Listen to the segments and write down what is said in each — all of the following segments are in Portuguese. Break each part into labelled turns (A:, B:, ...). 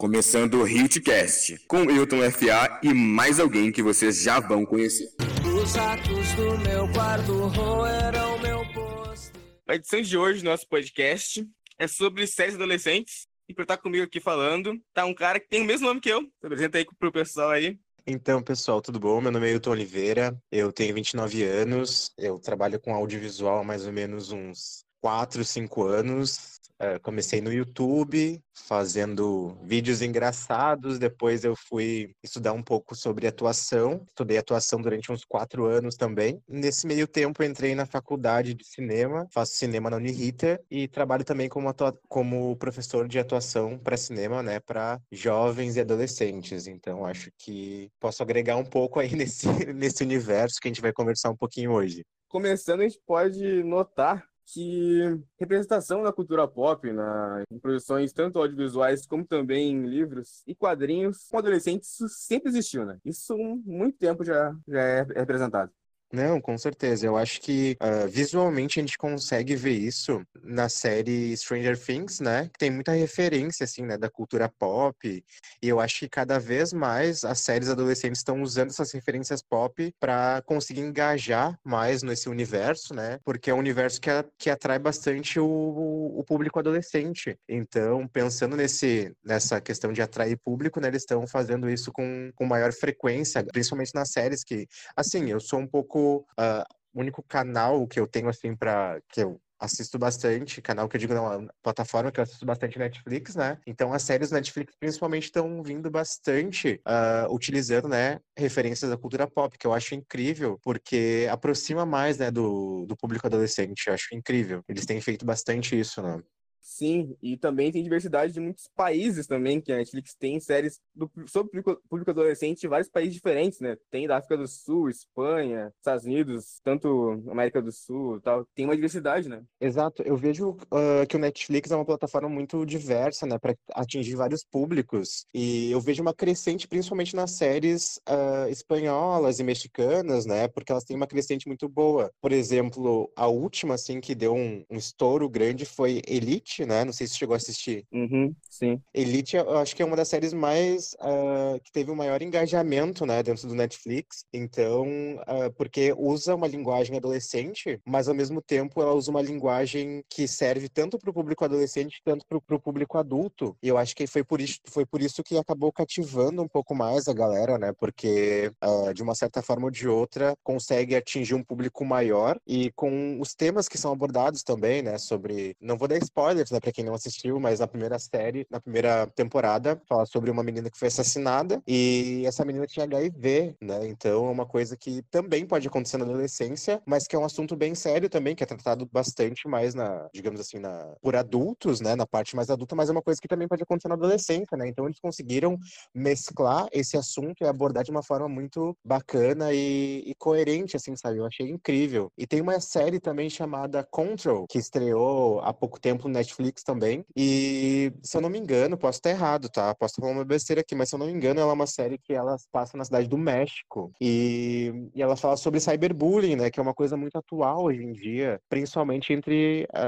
A: Começando o Hitcast, com Hilton FA e mais alguém que vocês já vão conhecer. Os atos do meu quarto roeram meu posto. A edição de hoje do nosso podcast é sobre séries adolescentes. E por estar comigo aqui falando, tá um cara que tem o mesmo nome que eu. Se apresenta aí pro pessoal aí.
B: Então, pessoal, tudo bom? Meu nome é Hilton Oliveira, eu tenho 29 anos, eu trabalho com audiovisual há mais ou menos uns 4, 5 anos. É, comecei no YouTube fazendo vídeos engraçados, depois eu fui estudar um pouco sobre atuação, estudei atuação durante uns quatro anos também. Nesse meio tempo entrei na faculdade de cinema, faço cinema na Uniriter e trabalho também como, como professor de atuação para cinema, né, para jovens e adolescentes. Então acho que posso agregar um pouco aí nesse, nesse universo que a gente vai conversar um pouquinho hoje.
A: Começando, a gente pode notar que representação da cultura pop na, em produções tanto audiovisuais como também em livros e quadrinhos com adolescentes sempre existiu, né? Isso muito tempo já, já é representado.
B: Não, com certeza. Eu acho que uh, visualmente a gente consegue ver isso na série Stranger Things, né? Que tem muita referência, assim, né, da cultura pop. E eu acho que cada vez mais as séries adolescentes estão usando essas referências pop para conseguir engajar mais nesse universo, né? Porque é um universo que, a, que atrai bastante o, o público adolescente. Então, pensando nesse, nessa questão de atrair público, né? Eles estão fazendo isso com, com maior frequência, principalmente nas séries que, assim, eu sou um pouco único, uh, único canal que eu tenho, assim, para que eu assisto bastante, canal que eu digo, não, plataforma que eu assisto bastante Netflix, né? Então as séries Netflix principalmente estão vindo bastante uh, utilizando, né, referências da cultura pop, que eu acho incrível, porque aproxima mais, né, do, do público adolescente, eu acho incrível. Eles têm feito bastante isso, né?
A: Sim, e também tem diversidade de muitos países também, que a Netflix tem séries do, sobre público adolescente de vários países diferentes, né? Tem da África do Sul, Espanha, Estados Unidos, tanto América do Sul tal. Tem uma diversidade, né?
B: Exato. Eu vejo uh, que o Netflix é uma plataforma muito diversa, né? Para atingir vários públicos. E eu vejo uma crescente, principalmente nas séries uh, espanholas e mexicanas, né? Porque elas têm uma crescente muito boa. Por exemplo, a última, assim, que deu um, um estouro grande foi Elite Elite, né? Não sei se chegou a assistir.
A: Uhum, sim.
B: Elite, eu acho que é uma das séries mais uh, que teve o maior engajamento, né, dentro do Netflix. Então, uh, porque usa uma linguagem adolescente, mas ao mesmo tempo ela usa uma linguagem que serve tanto para o público adolescente quanto para o público adulto. E eu acho que foi por isso, foi por isso que acabou cativando um pouco mais a galera, né? Porque uh, de uma certa forma ou de outra consegue atingir um público maior e com os temas que são abordados também, né? Sobre, não vou dar spoiler spoilers, né, pra quem não assistiu, mas na primeira série, na primeira temporada, fala sobre uma menina que foi assassinada e essa menina tinha HIV, né? Então é uma coisa que também pode acontecer na adolescência, mas que é um assunto bem sério também, que é tratado bastante mais na, digamos assim, na por adultos, né, na parte mais adulta, mas é uma coisa que também pode acontecer na adolescência, né? Então eles conseguiram mesclar esse assunto e abordar de uma forma muito bacana e, e coerente, assim, sabe? Eu achei incrível. E tem uma série também chamada Control, que estreou há pouco tempo no Netflix também. E, se eu não me engano, posso estar errado, tá? Posso estar falando uma besteira aqui, mas se eu não me engano, ela é uma série que ela passa na cidade do México. E, e ela fala sobre cyberbullying, né? Que é uma coisa muito atual hoje em dia, principalmente entre a,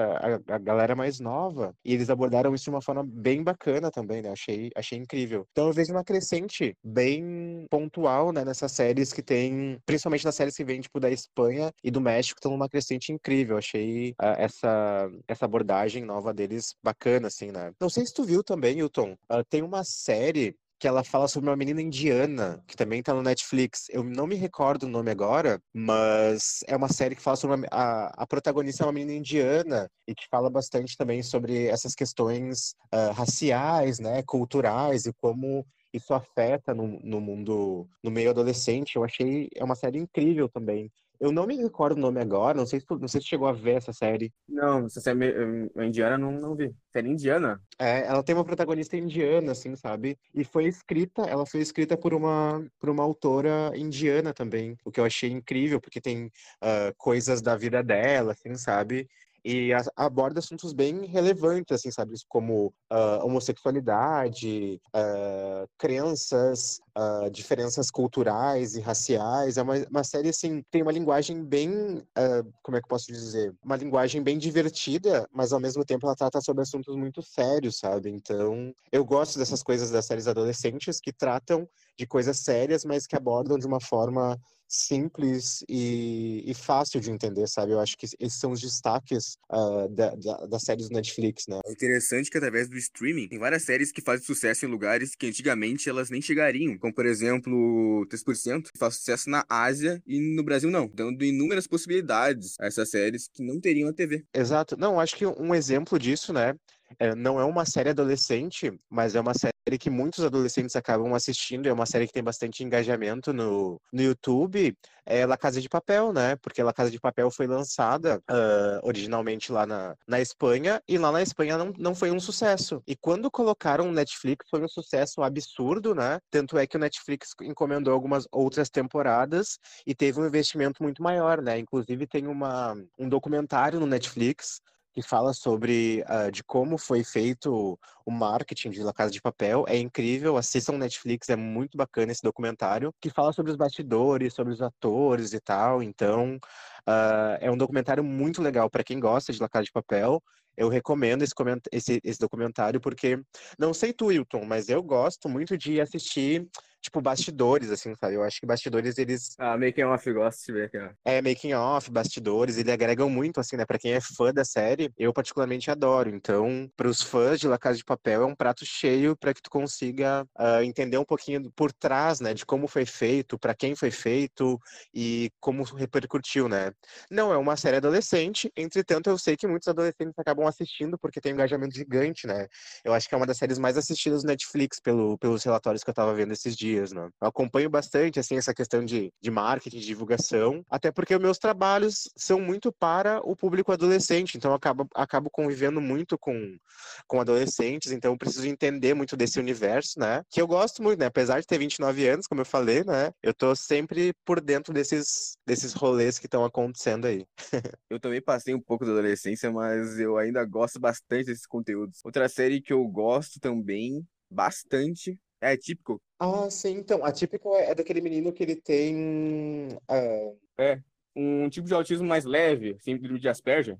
B: a, a galera mais nova. E eles abordaram isso de uma forma bem bacana também, né? Achei, achei incrível. Então eu vejo uma crescente bem pontual, né? Nessas séries que tem, principalmente nas séries que vêm, tipo, da Espanha e do México, estão numa crescente incrível. Achei uh, essa, essa abordagem nova deles bacana, assim, né? Não sei se tu viu também, Hilton. Uh, tem uma série que ela fala sobre uma menina indiana, que também tá no Netflix. Eu não me recordo o nome agora, mas é uma série que fala sobre uma, a, a protagonista é uma menina indiana e que fala bastante também sobre essas questões uh, raciais, né, culturais e como isso afeta no, no mundo, no meio adolescente. Eu achei, é uma série incrível também. Eu não me recordo o nome agora, não sei se tu, não sei se chegou a ver essa série.
A: Não, essa série é indiana não, não vi. Série indiana?
B: É, ela tem uma protagonista indiana, assim, sabe? E foi escrita, ela foi escrita por uma, por uma autora indiana também, o que eu achei incrível, porque tem uh, coisas da vida dela, assim, sabe? E a, aborda assuntos bem relevantes, assim, sabe? Como uh, homossexualidade, uh, crenças, uh, diferenças culturais e raciais. É uma, uma série, assim, tem uma linguagem bem, como é que eu posso dizer? Uma linguagem bem divertida, mas ao mesmo tempo ela trata sobre assuntos muito sérios, sabe? Então, eu gosto dessas coisas das séries adolescentes que tratam de coisas sérias, mas que abordam de uma forma simples e, e, fácil de entender, sabe? Eu acho que esses são os destaques uh, da, da, das séries do Netflix, né?
A: É interessante que através do streaming tem várias séries que fazem sucesso em lugares que antigamente elas nem chegariam, como por exemplo 3%, que faz sucesso na Ásia e no Brasil não, dando inúmeras possibilidades a essas séries que não teriam a TV.
B: Exato. Não, acho que um exemplo disso, né, é, não é uma série adolescente, mas é uma série que muitos adolescentes acabam assistindo. É uma série que tem bastante engajamento no, no YouTube. É La Casa de Papel, né? Porque La Casa de Papel foi lançada uh, originalmente lá na, na Espanha e lá na Espanha não, não foi um sucesso. E quando colocaram o Netflix foi um sucesso absurdo, né? Tanto é que o Netflix encomendou algumas outras temporadas e teve um investimento muito maior, né? Inclusive tem uma, um documentário no Netflix que fala sobre uh, de como foi feito o marketing de La Casa de Papel. É incrível, assistam Netflix, é muito bacana esse documentário, que fala sobre os bastidores, sobre os atores e tal. Então, uh, é um documentário muito legal para quem gosta de La Casa de Papel. Eu recomendo esse, esse, esse documentário porque, não sei tu, Hilton, mas eu gosto muito de assistir tipo, bastidores, assim, sabe? Eu acho que bastidores, eles...
A: Ah, making off, gosto de ver aqui, ó.
B: É, making off, bastidores, eles agregam muito, assim, né? Pra quem é fã da série, eu particularmente adoro. Então, pros fãs de La Casa de Papel, é um prato cheio para que tu consiga uh, entender um pouquinho por trás, né? De como foi feito, para quem foi feito e como repercutiu, né? Não é uma série adolescente, entretanto, eu sei que muitos adolescentes acabam assistindo porque tem um engajamento gigante, né? Eu acho que é uma das séries mais assistidas do Netflix pelo, pelos relatórios que eu tava vendo esses dias dias, né? Eu acompanho bastante, assim, essa questão de, de marketing, de divulgação, até porque meus trabalhos são muito para o público adolescente, então eu acabo, acabo convivendo muito com, com adolescentes, então eu preciso entender muito desse universo, né? Que eu gosto muito, né? Apesar de ter 29 anos, como eu falei, né? Eu tô sempre por dentro desses, desses rolês que estão acontecendo aí.
A: eu também passei um pouco da adolescência, mas eu ainda gosto bastante desses conteúdos. Outra série que eu gosto também bastante é típico.
B: Ah, sim, então. Atípico é, é daquele menino que ele tem. Uh...
A: É, um tipo de autismo mais leve, síndrome de Asperger.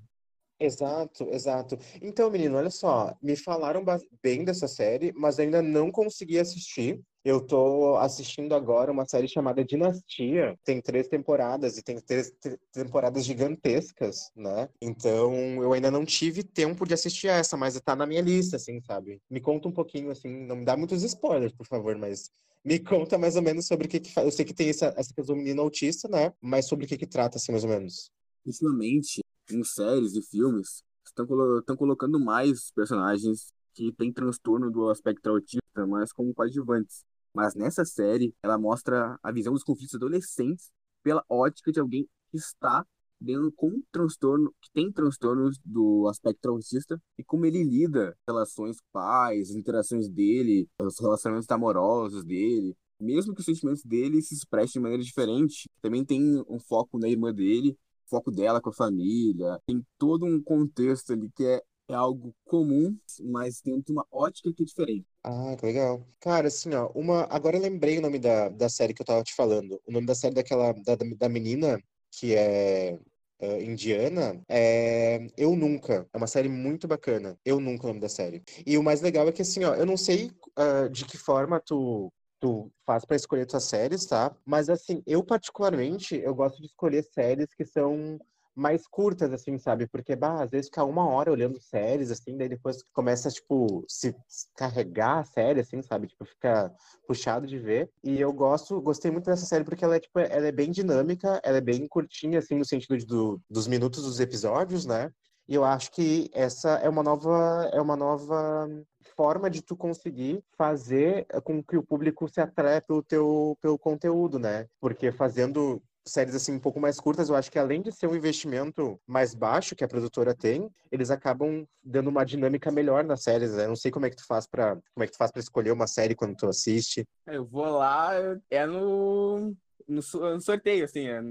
B: Exato, exato. Então, menino, olha só, me falaram bem dessa série, mas ainda não consegui assistir. Eu tô assistindo agora uma série chamada Dinastia. Tem três temporadas e tem três temporadas gigantescas, né? Então eu ainda não tive tempo de assistir essa, mas tá na minha lista, assim, sabe? Me conta um pouquinho, assim, não me dá muitos spoilers, por favor, mas me conta mais ou menos sobre o que, que faz. Eu sei que tem essa, essa questão do menino autista, né? Mas sobre o que, que trata, assim, mais ou menos.
A: Ultimamente, em séries e filmes, estão colo colocando mais personagens que têm transtorno do aspecto autista, mas como coadjuvantes. Mas nessa série, ela mostra a visão dos conflitos adolescentes pela ótica de alguém que está dentro com transtorno, que tem transtornos do aspecto autista e como ele lida relações pais, interações dele, os relacionamentos amorosos dele, mesmo que os sentimentos dele se expressem de maneira diferente. Também tem um foco na irmã dele, foco dela com a família, tem todo um contexto ali que é é algo comum, mas dentro de uma ótica que é diferente.
B: Ah, que legal. Cara, assim, ó, uma. Agora eu lembrei o nome da, da série que eu tava te falando. O nome da série daquela. da, da menina que é Uh, indiana é Eu Nunca. É uma série muito bacana. Eu Nunca é o nome da série. E o mais legal é que, assim, ó, eu não sei uh, de que forma tu, tu faz para escolher tuas séries, tá? Mas, assim, eu particularmente, eu gosto de escolher séries que são mais curtas, assim, sabe? Porque, bah, às vezes fica uma hora olhando séries, assim, daí depois começa, tipo, se carregar a série, assim, sabe? Tipo, fica puxado de ver. E eu gosto, gostei muito dessa série porque ela é, tipo, ela é bem dinâmica, ela é bem curtinha, assim, no sentido de, do, dos minutos dos episódios, né? E eu acho que essa é uma nova, é uma nova forma de tu conseguir fazer com que o público se atraia pelo teu pelo conteúdo, né? Porque fazendo séries assim um pouco mais curtas, eu acho que além de ser um investimento mais baixo que a produtora tem, eles acabam dando uma dinâmica melhor nas séries. Né? Eu não sei como é que tu faz para como é que tu faz para escolher uma série quando tu assiste.
A: Eu vou lá, é no no, sorteio assim, é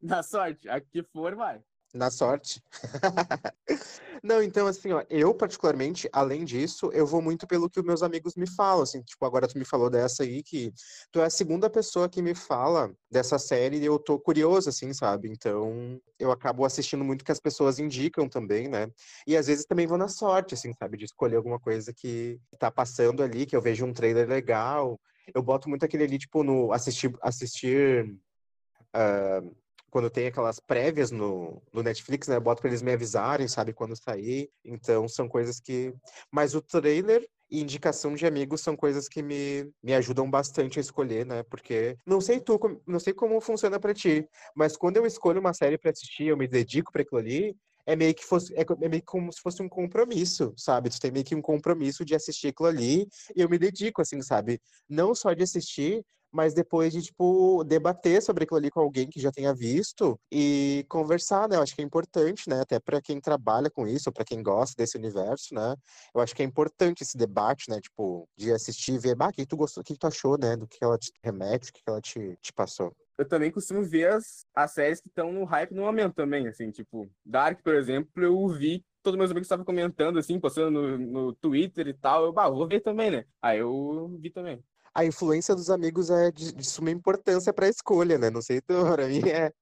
A: na sorte, a que for vai.
B: Na sorte. Não, então assim, ó, eu particularmente, além disso, eu vou muito pelo que os meus amigos me falam, assim, tipo, agora tu me falou dessa aí que tu é a segunda pessoa que me fala dessa série e eu tô curioso, assim, sabe? Então, eu acabo assistindo muito que as pessoas indicam também, né? E às vezes também vou na sorte, assim, sabe? De escolher alguma coisa que tá passando ali, que eu vejo um trailer legal. Eu boto muito aquele ali, tipo, no assistir, assistir uh, quando tem aquelas prévias no, no Netflix, né? Eu boto pra eles me avisarem, sabe, quando sair. Então, são coisas que. Mas o trailer e indicação de amigos são coisas que me, me ajudam bastante a escolher, né? Porque não sei tu, não sei como funciona para ti, mas quando eu escolho uma série para assistir, eu me dedico para aquilo ali, é meio que fosse, é, é, meio como se fosse um compromisso, sabe? Tu tem meio que um compromisso de assistir aquilo ali, e eu me dedico, assim, sabe? Não só de assistir, mas depois de, tipo, debater sobre aquilo ali com alguém que já tenha visto e conversar, né? Eu acho que é importante, né? Até para quem trabalha com isso, para quem gosta desse universo, né? Eu acho que é importante esse debate, né? Tipo, de assistir e ver, bah, o que tu gostou, o que tu achou, né? Do que ela te remete, o que ela te, te passou
A: eu também costumo ver as, as séries que estão no hype no momento também, assim, tipo, Dark, por exemplo, eu vi todos meus amigos estavam comentando, assim, postando no, no Twitter e tal, eu, bah, vou ver também, né? Aí eu vi também
B: a influência dos amigos é de, de suma importância para a escolha, né? Não sei tu, pra mim é.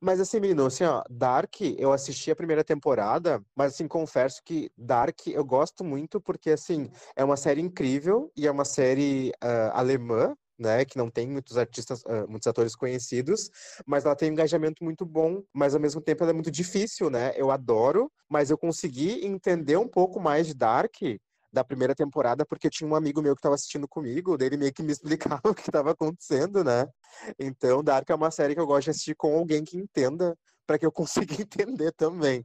B: Mas assim, menino, assim, ó, Dark, eu assisti a primeira temporada, mas assim, confesso que Dark eu gosto muito porque, assim, é uma série incrível e é uma série uh, alemã, né, que não tem muitos artistas, uh, muitos atores conhecidos, mas ela tem um engajamento muito bom, mas ao mesmo tempo ela é muito difícil, né? Eu adoro, mas eu consegui entender um pouco mais de Dark da primeira temporada, porque tinha um amigo meu que estava assistindo comigo, dele meio que me explicava o que estava acontecendo, né? Então, Dark é uma série que eu gosto de assistir com alguém que entenda, para que eu consiga entender também.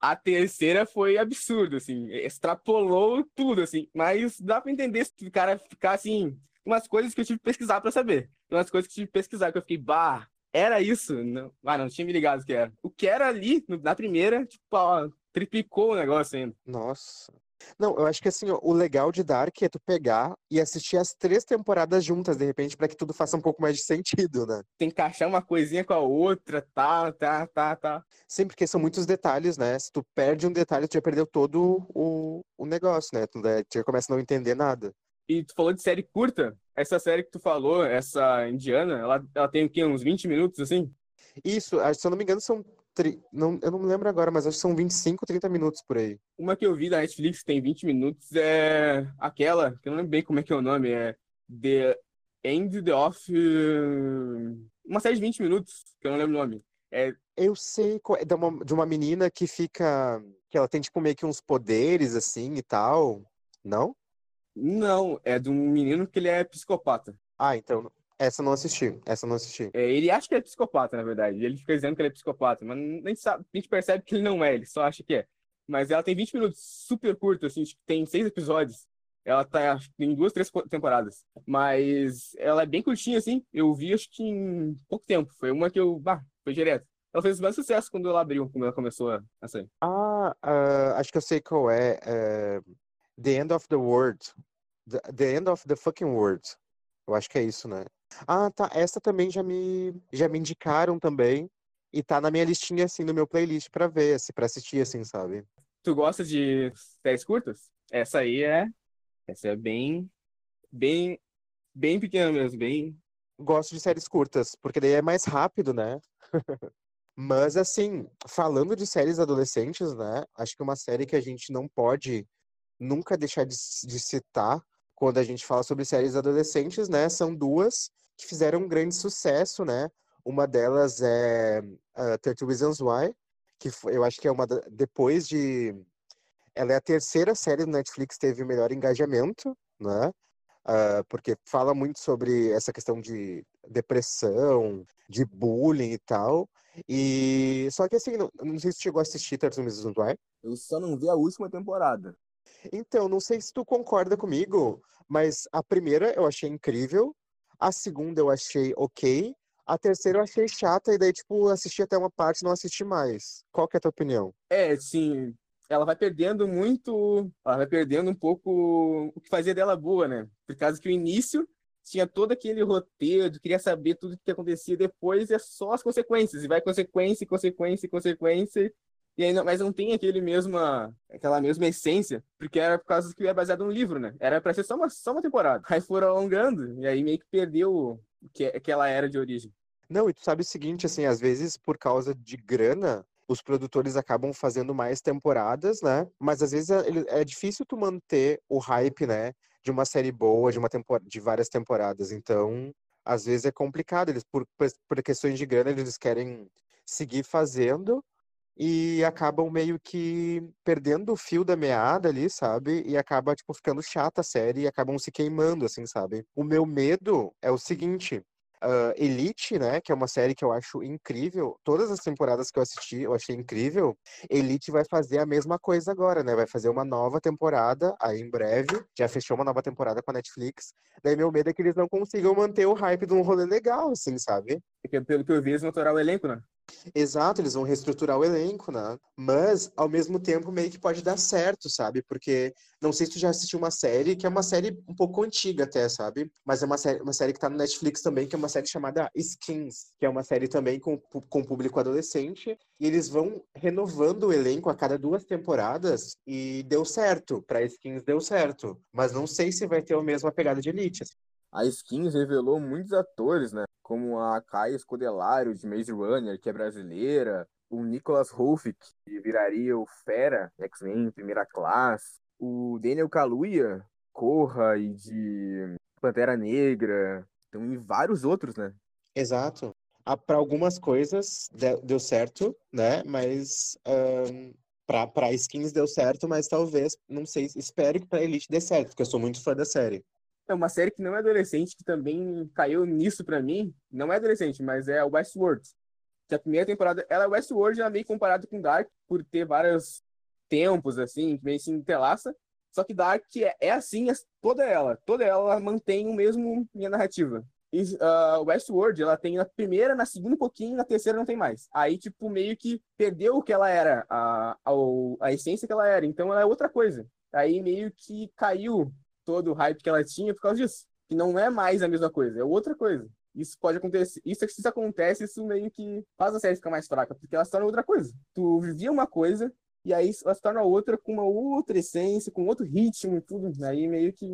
A: A terceira foi absurdo, assim, extrapolou tudo, assim, mas dá para entender se o cara ficar assim, umas coisas que eu tive que pesquisar para saber, umas coisas que eu tive que pesquisar, que eu fiquei, bah, era isso? Não, ah, não tinha me ligado que era. O que era ali, na primeira, tipo, ó, triplicou o negócio ainda.
B: Nossa. Não, eu acho que assim, o legal de Dark é tu pegar e assistir as três temporadas juntas, de repente, para que tudo faça um pouco mais de sentido, né?
A: Tem que encaixar uma coisinha com a outra, tá, tá, tá, tá.
B: Sim, porque são muitos detalhes, né? Se tu perde um detalhe, tu já perdeu todo o, o negócio, né? Tu, tu já começa a não entender nada.
A: E tu falou de série curta. Essa série que tu falou, essa indiana, ela, ela tem o quê? Uns 20 minutos, assim?
B: Isso, se eu não me engano, são não, eu não me lembro agora, mas acho que são 25, 30 minutos por aí.
A: Uma que eu vi da Netflix tem 20 minutos é aquela, que eu não lembro bem como é que é o nome, é The End the Off. Uma série de 20 minutos, que eu não lembro o nome. É...
B: Eu sei, é de uma, de uma menina que fica. que ela tem tipo meio que uns poderes assim e tal. Não?
A: Não, é de um menino que ele é psicopata.
B: Ah, então. Essa não assisti, essa não assisti.
A: É, ele acha que é psicopata, na verdade. Ele fica dizendo que ele é psicopata, mas nem sabe, a gente percebe que ele não é, ele só acha que é. Mas ela tem 20 minutos, super curto, assim, tem seis episódios. Ela tá em duas, três temporadas. Mas ela é bem curtinha, assim. Eu vi, acho que em pouco tempo. Foi uma que eu. Bah, foi direto. Ela fez mais sucesso quando ela abriu, quando ela começou a sair.
B: Ah, uh, acho que eu sei qual é. Uh, the End of the World. The, the End of the Fucking World. Eu acho que é isso, né? Ah, tá. Essa também já me, já me indicaram também. E tá na minha listinha, assim, no meu playlist pra ver, assim, pra assistir, assim, sabe?
A: Tu gosta de séries curtas? Essa aí é. Essa é bem. Bem. Bem pequena mesmo, bem.
B: Gosto de séries curtas, porque daí é mais rápido, né? Mas, assim, falando de séries adolescentes, né? Acho que uma série que a gente não pode nunca deixar de, de citar quando a gente fala sobre séries adolescentes, né? São duas que fizeram um grande sucesso, né? Uma delas é uh, 30 Reasons Why, que eu acho que é uma da, depois de ela é a terceira série do Netflix que teve o melhor engajamento, né? Uh, porque fala muito sobre essa questão de depressão, de bullying e tal. E só que assim, não, não sei se chegou a assistir 30 Reasons Why.
A: Eu só não vi a última temporada.
B: Então, não sei se tu concorda comigo, mas a primeira eu achei incrível, a segunda eu achei ok, a terceira eu achei chata, e daí, tipo, assisti até uma parte e não assisti mais. Qual que é a tua opinião?
A: É, sim, ela vai perdendo muito, ela vai perdendo um pouco o que fazia dela boa, né? Por causa que o início tinha todo aquele roteiro, queria saber tudo o que acontecia depois, é só as consequências, e vai consequência, consequência, consequência, e aí, não, mas não tem aquele mesma, aquela mesma essência, porque era por causa que é baseado no livro, né? Era pra ser só uma, só uma temporada. Aí foram alongando, e aí meio que perdeu que, que ela era de origem.
B: Não, e tu sabe o seguinte, assim, às vezes por causa de grana, os produtores acabam fazendo mais temporadas, né? Mas às vezes é, é difícil tu manter o hype, né? De uma série boa, de uma de várias temporadas. Então, às vezes é complicado. Eles, por, por questões de grana, eles querem seguir fazendo e acabam meio que perdendo o fio da meada ali, sabe? E acaba, tipo, ficando chata a série e acabam se queimando, assim, sabe? O meu medo é o seguinte. Uh, Elite, né, que é uma série que eu acho incrível. Todas as temporadas que eu assisti, eu achei incrível. Elite vai fazer a mesma coisa agora, né? Vai fazer uma nova temporada aí em breve. Já fechou uma nova temporada com a Netflix. Daí meu medo é que eles não consigam manter o hype de um rolê legal, assim, sabe?
A: Porque pelo que eu vi, eles vão o elenco, né?
B: Exato, eles vão reestruturar o elenco, né? Mas, ao mesmo tempo, meio que pode dar certo, sabe? Porque, não sei se tu já assistiu uma série, que é uma série um pouco antiga até, sabe? Mas é uma série, uma série que tá no Netflix também, que é uma série chamada Skins, que é uma série também com, com público adolescente. E eles vão renovando o elenco a cada duas temporadas e deu certo. Pra Skins deu certo. Mas não sei se vai ter a mesma pegada de Elite. Assim.
A: A Skins revelou muitos atores, né? Como a Caia Scodelario, de Maze Runner, que é brasileira. O Nicholas Rolfe, que viraria o Fera, X-Men, primeira classe. O Daniel Kaluuya, Corra e de Pantera Negra. Então, e vários outros, né?
B: Exato. Ah, para algumas coisas deu certo, né? Mas um, para skins deu certo, mas talvez, não sei, espero que para Elite dê certo, porque eu sou muito fã da série.
A: É uma série que não é adolescente, que também caiu nisso para mim. Não é adolescente, mas é Westworld. Que a primeira temporada, ela é Westworld, ela é meio comparado com Dark, por ter vários tempos, assim, meio se entrelaça. Só que Dark é, é assim, é toda ela. Toda ela mantém o mesmo minha narrativa. E uh, Westworld, ela tem na primeira, na segunda um pouquinho, na terceira não tem mais. Aí, tipo, meio que perdeu o que ela era, a, a, a essência que ela era. Então, ela é outra coisa. Aí, meio que caiu todo o hype que ela tinha por causa disso. Que não é mais a mesma coisa, é outra coisa. Isso pode acontecer. Isso, se isso acontece, isso meio que faz a série ficar mais fraca, porque ela se torna outra coisa. Tu vivia uma coisa, e aí ela se torna outra com uma outra essência, com outro ritmo e tudo. Aí meio que.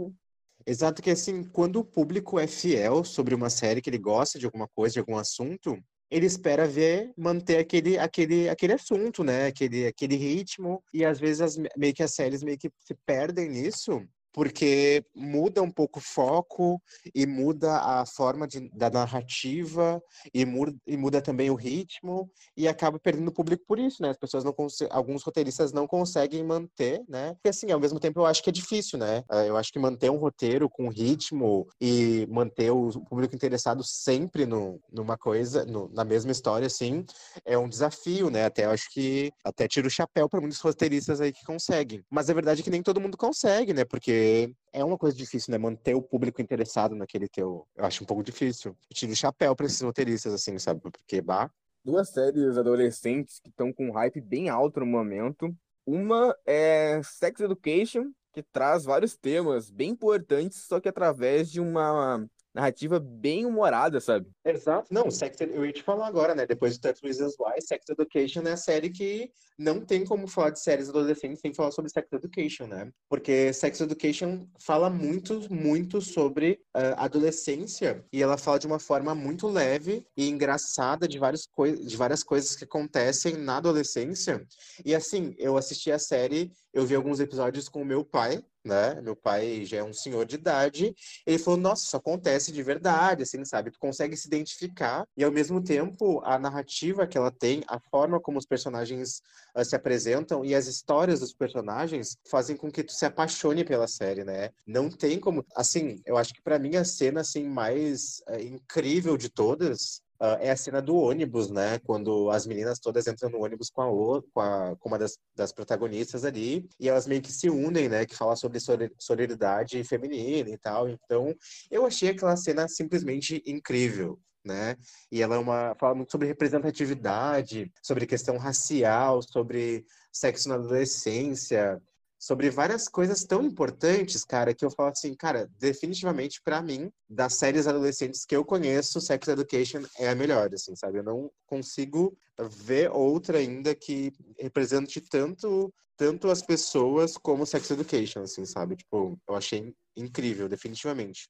B: Exato, que assim, quando o público é fiel sobre uma série, que ele gosta de alguma coisa, de algum assunto, ele espera ver manter aquele aquele aquele assunto, né? Aquele aquele ritmo e às vezes as, meio que as séries meio que se perdem nisso porque muda um pouco o foco e muda a forma de, da narrativa e muda, e muda também o ritmo e acaba perdendo o público por isso, né? As pessoas não alguns roteiristas não conseguem manter, né? Porque assim, ao mesmo tempo eu acho que é difícil, né? Eh, eu acho que manter um roteiro com ritmo e manter o público interessado sempre no, numa coisa, no, na mesma história, assim, é um desafio, né? Até eu acho que até tiro o chapéu para muitos roteiristas aí que conseguem. Mas a verdade é que nem todo mundo consegue, né? Porque é uma coisa difícil, né? Manter o público interessado naquele teu. Eu acho um pouco difícil. Eu tiro o chapéu pra esses roteiristas, assim, sabe? Porque, bah.
A: Duas séries adolescentes que estão com um hype bem alto no momento. Uma é Sex Education, que traz vários temas bem importantes, só que através de uma narrativa bem humorada, sabe?
B: Exato. Não, Sex, eu ia te falar agora, né? Depois de Touch Reasons Why, Sex Education é a série que não tem como falar de séries adolescentes sem falar sobre Sex Education, né? Porque Sex Education fala muito, muito sobre uh, adolescência e ela fala de uma forma muito leve e engraçada de, várias de várias coisas que acontecem na adolescência. E assim, eu assisti a série, eu vi alguns episódios com meu pai, né? Meu pai já é um senhor de idade. Ele falou: Nossa, isso acontece de verdade, assim, sabe? Tu consegue se identificar e ao mesmo tempo a narrativa que ela tem, a forma como os personagens uh, se apresentam e as histórias dos personagens fazem com que tu se apaixone pela série, né? Não tem como, assim, eu acho que para mim a cena assim mais uh, incrível de todas Uh, é a cena do ônibus, né? Quando as meninas todas entram no ônibus com, a, com, a, com uma das, das, protagonistas ali, e elas meio que se unem, né? Que fala sobre solidariedade feminina e tal. Então, eu achei aquela cena simplesmente incrível. Né? E ela é uma, fala muito sobre representatividade, sobre questão racial, sobre sexo na adolescência, sobre várias coisas tão importantes, cara, que eu falo assim, cara, definitivamente para mim, das séries adolescentes que eu conheço, Sex Education é a melhor, assim, sabe? Eu não consigo ver outra ainda que represente tanto tanto as pessoas como Sex Education, assim, sabe? Tipo, eu achei incrível, definitivamente.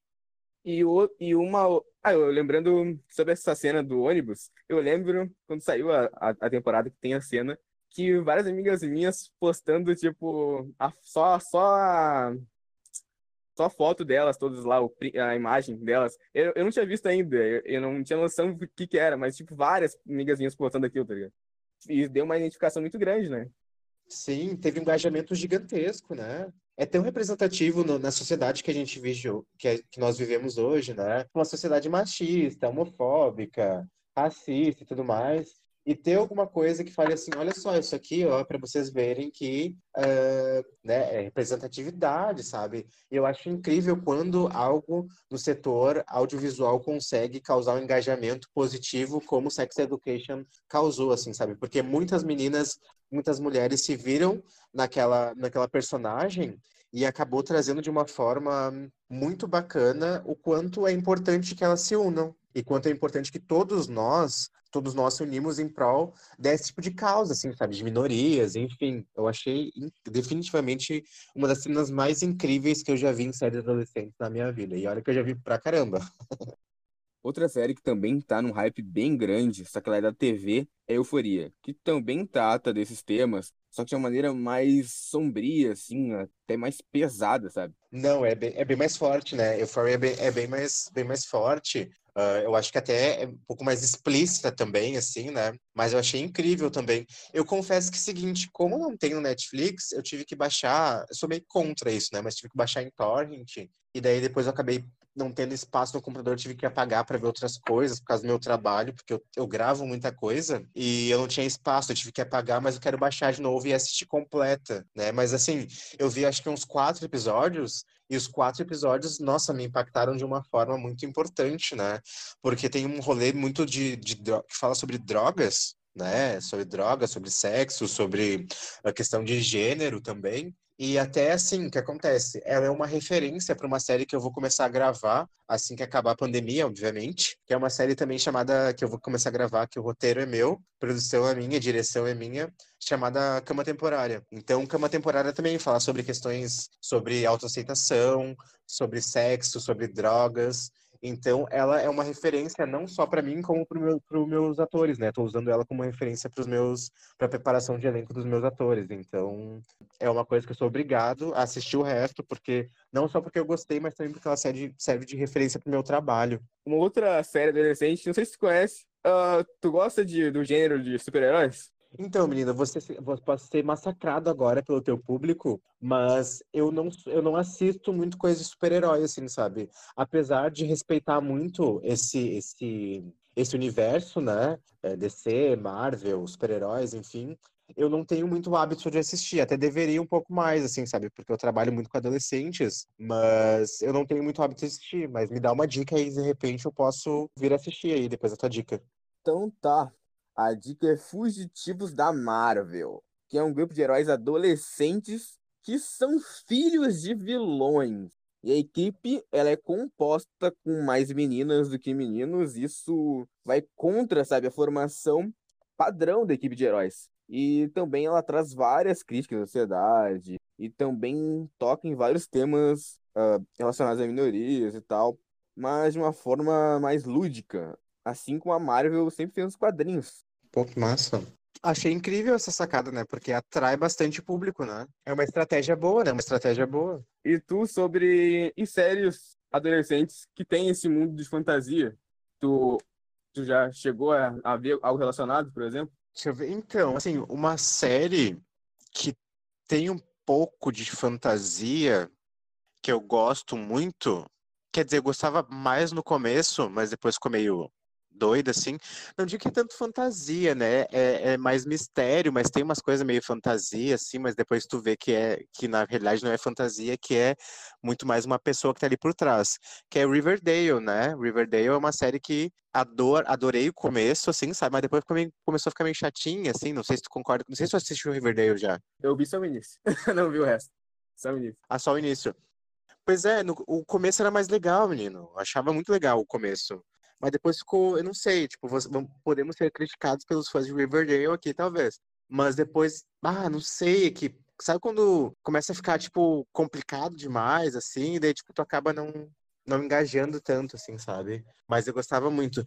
A: E, o, e uma. Ah, eu lembrando sobre essa cena do ônibus, eu lembro quando saiu a, a, a temporada que tem a cena, que várias amigas minhas postando, tipo, a, só, só só foto delas, todas lá, a imagem delas. Eu, eu não tinha visto ainda, eu, eu não tinha noção do que que era, mas, tipo, várias amigas minhas postando aquilo, tá ligado? E deu uma identificação muito grande, né?
B: Sim, teve um engajamento gigantesco, né? É tão representativo no, na sociedade que a gente vive, que, é, que nós vivemos hoje, né? Uma sociedade machista, homofóbica, racista e tudo mais e ter alguma coisa que fale assim, olha só, isso aqui, ó, para vocês verem que uh, né, é representatividade, sabe? Eu acho incrível quando algo no setor audiovisual consegue causar um engajamento positivo, como Sex Education causou, assim, sabe? Porque muitas meninas, muitas mulheres se viram naquela, naquela personagem e acabou trazendo de uma forma muito bacana o quanto é importante que elas se unam e quanto é importante que todos nós todos nós se unimos em prol desse tipo de causa, assim, sabe? De minorias, enfim. Eu achei definitivamente uma das cenas mais incríveis que eu já vi em séries adolescentes na minha vida. E olha que eu já vi pra caramba.
A: Outra série que também tá num hype bem grande, só que ela é da TV, é Euforia, que também trata desses temas, só que de uma maneira mais sombria, assim, até mais pesada, sabe?
B: Não, é bem, é bem mais forte, né? Euphoria é bem, é bem, mais, bem mais forte. Uh, eu acho que até é um pouco mais explícita também, assim, né? Mas eu achei incrível também. Eu confesso que é seguinte, como não tem no Netflix, eu tive que baixar, eu sou meio contra isso, né? Mas tive que baixar em torrent, e daí depois eu acabei não tendo espaço no computador, tive que apagar para ver outras coisas por causa do meu trabalho, porque eu, eu gravo muita coisa e eu não tinha espaço, eu tive que apagar, mas eu quero baixar de novo e assistir completa, né? Mas assim, eu vi acho que uns quatro episódios e os quatro episódios, nossa, me impactaram de uma forma muito importante, né? Porque tem um rolê muito de, de que fala sobre drogas, né? Sobre drogas, sobre sexo, sobre a questão de gênero também. E até assim, o que acontece? Ela é uma referência para uma série que eu vou começar a gravar assim que acabar a pandemia, obviamente. Que é uma série também chamada, que eu vou começar a gravar, que o roteiro é meu, produção é minha, direção é minha, chamada Cama Temporária. Então, Cama Temporária também fala sobre questões sobre autoaceitação, sobre sexo, sobre drogas. Então, ela é uma referência não só para mim, como para meu, os meus atores, né? Estou usando ela como referência para os meus, para preparação de elenco dos meus atores. Então, é uma coisa que eu sou obrigado a assistir o resto, porque não só porque eu gostei, mas também porque ela serve, serve de referência para o meu trabalho.
A: Uma outra série adolescente, não sei se tu conhece, uh, tu gosta de, do gênero de super-heróis?
B: Então, menina, você, você pode ser massacrado agora pelo teu público, mas eu não, eu não assisto muito coisa de super-herói, assim, sabe? Apesar de respeitar muito esse, esse, esse universo, né? É, DC, Marvel, super-heróis, enfim. Eu não tenho muito hábito de assistir, até deveria um pouco mais, assim, sabe? Porque eu trabalho muito com adolescentes, mas eu não tenho muito hábito de assistir. Mas me dá uma dica aí, de repente eu posso vir assistir aí depois da tua dica.
A: Então tá. A dica é Fugitivos da Marvel, que é um grupo de heróis adolescentes que são filhos de vilões. E a equipe ela é composta com mais meninas do que meninos. Isso vai contra, sabe, a formação padrão da equipe de heróis. E também ela traz várias críticas à sociedade e também toca em vários temas uh, relacionados a minorias e tal, mas de uma forma mais lúdica, assim como a Marvel sempre fez nos quadrinhos.
B: Pô, que massa. Achei incrível essa sacada, né? Porque atrai bastante público, né? É uma estratégia boa, né? Uma estratégia boa.
A: E tu, sobre em séries adolescentes que tem esse mundo de fantasia, tu, tu já chegou a, a ver algo relacionado, por exemplo?
B: Deixa eu ver. Então, assim, uma série que tem um pouco de fantasia que eu gosto muito. Quer dizer, eu gostava mais no começo, mas depois ficou meio doida, assim. Não digo que é tanto fantasia, né? É, é, mais mistério, mas tem umas coisas meio fantasia, assim, mas depois tu vê que é que na realidade não é fantasia, que é muito mais uma pessoa que tá ali por trás. Que é Riverdale, né? Riverdale é uma série que ador, adorei o começo, assim, sabe? Mas depois meio, começou a ficar meio chatinha, assim. Não sei se tu concorda. Não sei se tu assistiu Riverdale já.
A: Eu vi só o início. não vi o resto. Só o início.
B: Ah, só o início. Pois é, no, o começo era mais legal, menino. Eu achava muito legal o começo. Mas depois ficou, eu não sei, tipo, podemos ser criticados pelos fãs de Riverdale aqui, talvez. Mas depois, ah, não sei, que sabe quando começa a ficar, tipo, complicado demais, assim, e daí, tipo, tu acaba não, não engajando tanto, assim, sabe? Mas eu gostava muito.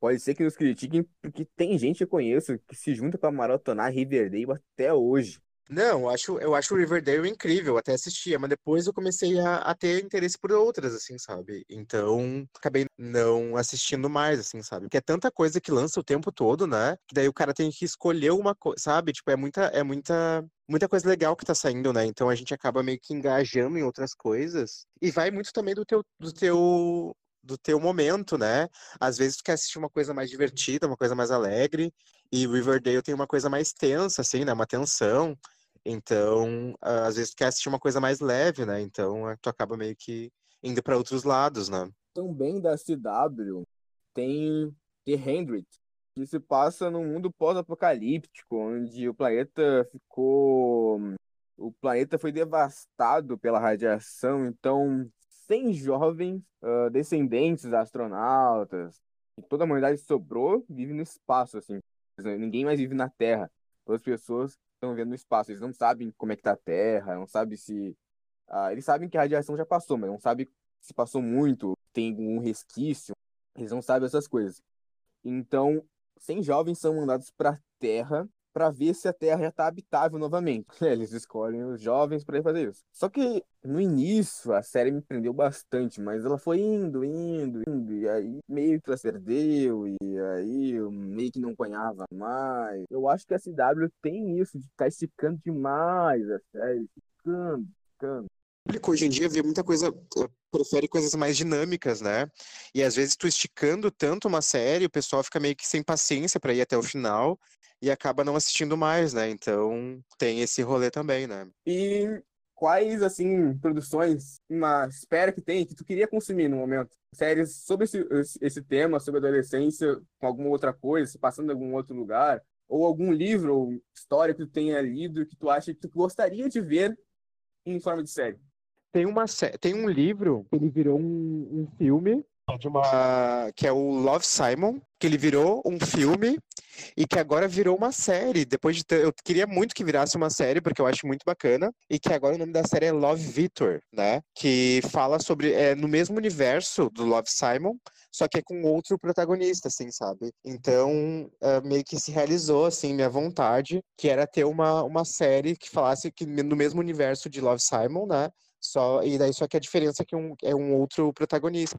A: Pode ser que nos critiquem, porque tem gente que eu conheço que se junta pra maratonar Riverdale até hoje.
B: Não, eu acho, eu acho o Riverdale incrível, até assistia, mas depois eu comecei a, a, ter interesse por outras, assim, sabe? Então, acabei não assistindo mais, assim, sabe? Porque é tanta coisa que lança o tempo todo, né? Que daí o cara tem que escolher uma coisa, sabe? Tipo, é muita, é muita, muita coisa legal que tá saindo, né? Então a gente acaba meio que engajando em outras coisas. E vai muito também do teu, do teu, do teu momento, né? Às vezes tu quer assistir uma coisa mais divertida, uma coisa mais alegre, e Riverdale tem uma coisa mais tensa, assim, né? Uma tensão. Então, às vezes tu quer assistir uma coisa mais leve, né? Então, tu acaba meio que indo para outros lados, né?
A: Também da CW tem The Hundred, que se passa num mundo pós-apocalíptico, onde o planeta ficou o planeta foi devastado pela radiação, então 100 jovens uh, descendentes astronautas e toda a humanidade sobrou vive no espaço assim. Ninguém mais vive na Terra. Todas as pessoas estão vivendo no espaço. Eles não sabem como é que tá a Terra não sabem se uh, eles sabem que a radiação já passou mas não sabem se passou muito tem algum resquício. Eles não sabem essas coisas. Então 100 jovens são mandados para a Terra para ver se a Terra já está habitável novamente. Eles escolhem os jovens para fazer isso. Só que no início a série me prendeu bastante, mas ela foi indo, indo, indo, e aí meio que ela se perdeu, e aí eu meio que não acompanhava mais. Eu acho que a CW tem isso, de estar tá esticando demais a série, esticando, esticando
B: público hoje em dia vê muita coisa, eh, prefere coisas mais dinâmicas, né? E às vezes tu esticando tanto uma série, o pessoal fica meio que sem paciência para ir até o final e acaba não assistindo mais, né? Então tem esse rolê também, né?
A: E quais, assim, produções, uma espera que tem, que tu queria consumir no momento? Séries sobre esse, esse tema, sobre adolescência, com alguma outra coisa, passando em algum outro lugar, ou algum livro ou história que tu tenha lido que tu acha que tu gostaria de ver em forma de série?
B: Tem, uma, tem um livro, ele virou um, um filme, de uma, que é o Love Simon, que ele virou um filme e que agora virou uma série. Depois de ter, eu queria muito que virasse uma série porque eu acho muito bacana e que agora o nome da série é Love Victor, né? Que fala sobre é no mesmo universo do Love Simon, só que é com outro protagonista, assim, sabe? Então, é, meio que se realizou, assim, minha vontade, que era ter uma, uma série que falasse que no mesmo universo de Love Simon, né? Só, e daí só que a diferença é que um, é um outro protagonista.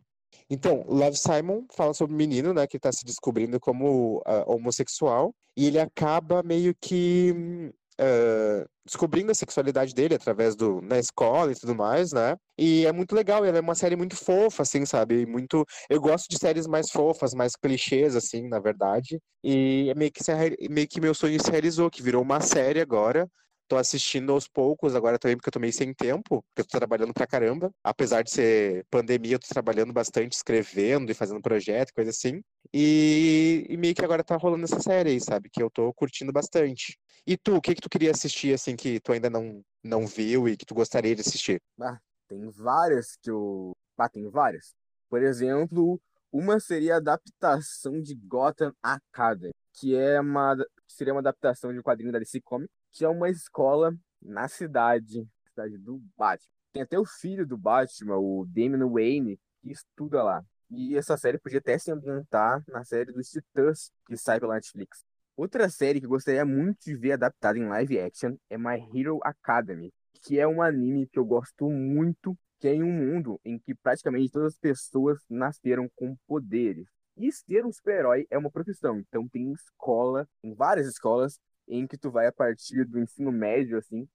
B: Então, Love Simon fala sobre um menino, né, que está se descobrindo como uh, homossexual, e ele acaba meio que uh, descobrindo a sexualidade dele através do na escola e tudo mais, né? E é muito legal, ela é uma série muito fofa, assim, sabe? Muito, eu gosto de séries mais fofas, mais clichês, assim, na verdade. E é meio que, meio que meu sonho se realizou, que virou uma série agora tô assistindo aos poucos agora também, porque eu tô meio sem tempo, porque eu tô trabalhando pra caramba. Apesar de ser pandemia, eu tô trabalhando bastante, escrevendo e fazendo projeto, coisa assim. E, e meio que agora tá rolando essa série aí, sabe? Que eu tô curtindo bastante. E tu, o que que tu queria assistir, assim, que tu ainda não, não viu e que tu gostaria de assistir?
A: Ah, tem várias que eu... Ah, tem várias. Por exemplo, uma seria a adaptação de Gotham Academy, que é uma seria uma adaptação de um quadrinho da DC Comics, que é uma escola na cidade, cidade do Batman. Tem até o filho do Batman, o Damian Wayne, que estuda lá. E essa série podia até se ambientar na série dos Titãs, que sai pela Netflix. Outra série que gostaria muito de ver adaptada em live action é My Hero Academy, que é um anime que eu gosto muito, que é em um mundo em que praticamente todas as pessoas nasceram com poderes. E ser um super-herói é uma profissão, então tem escola, em várias escolas, em que tu vai a partir do ensino médio assim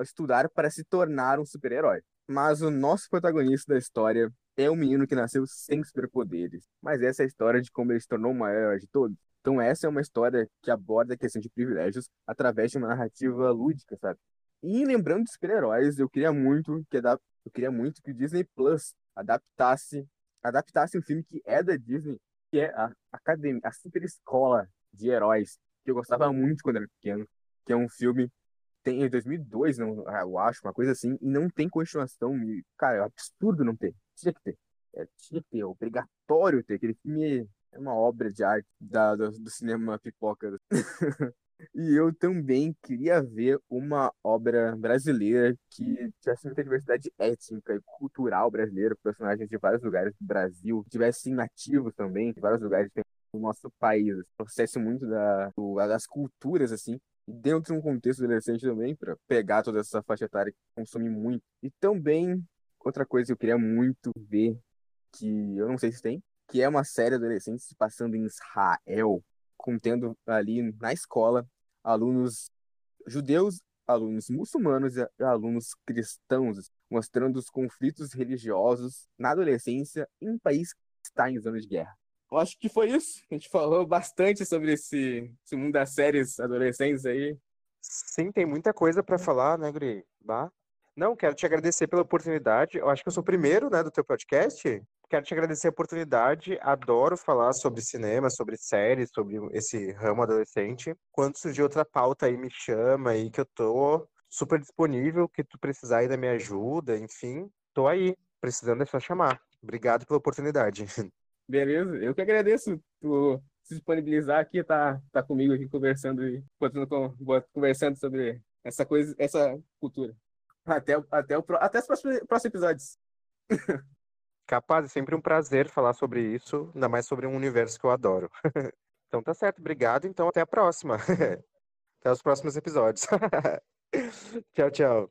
A: estudar para se tornar um super-herói. Mas o nosso protagonista da história é um menino que nasceu sem superpoderes. Mas essa é a história de como ele se tornou o maior de todos. Então essa é uma história que aborda a questão de privilégios através de uma narrativa lúdica, sabe? E lembrando de super-heróis, eu queria muito que eu queria muito que o Disney Plus adaptasse adaptasse um filme que é da Disney, que é a Academia, a Super Escola de Heróis, que eu gostava muito quando era pequeno, que é um filme tem em 2002, não, ah, eu acho, uma coisa assim, e não tem continuação. E, cara, é absurdo não ter. Tinha que ter. É, tinha que ter, é obrigatório ter. Aquele filme é uma obra de arte da, do, do cinema pipoca. E eu também queria ver uma obra brasileira que tivesse muita diversidade étnica e cultural brasileira, personagens de vários lugares do Brasil, tivessem nativos também, de vários lugares do nosso país. Trouxesse muito da, do, das culturas, assim, dentro de um contexto adolescente também, para pegar toda essa faixa etária que consome muito. E também, outra coisa que eu queria muito ver, que eu não sei se tem, que é uma série adolescente se passando em Israel, contendo ali na escola alunos judeus, alunos muçulmanos e alunos cristãos, mostrando os conflitos religiosos na adolescência em um país que está em zona de guerra. Eu acho que foi isso. A gente falou bastante sobre esse, esse mundo das séries adolescentes aí.
B: Sim, tem muita coisa para falar, né, Gri? Bah. Não, quero te agradecer pela oportunidade. Eu acho que eu sou o primeiro, né, do teu podcast. Quero te agradecer a oportunidade. Adoro falar sobre cinema, sobre séries, sobre esse ramo adolescente. Quando surgir outra pauta aí, me chama aí, que eu tô super disponível, que tu precisar aí da minha ajuda, enfim, tô aí. Precisando é só chamar. Obrigado pela oportunidade.
A: Beleza, eu que agradeço por se disponibilizar aqui, tá, tá comigo aqui conversando e conversando sobre essa coisa, essa cultura. Até, até, o, até os próximos, próximos episódios.
B: Capaz, é sempre um prazer falar sobre isso, ainda mais sobre um universo que eu adoro. então tá certo, obrigado. Então até a próxima. até os próximos episódios. tchau, tchau.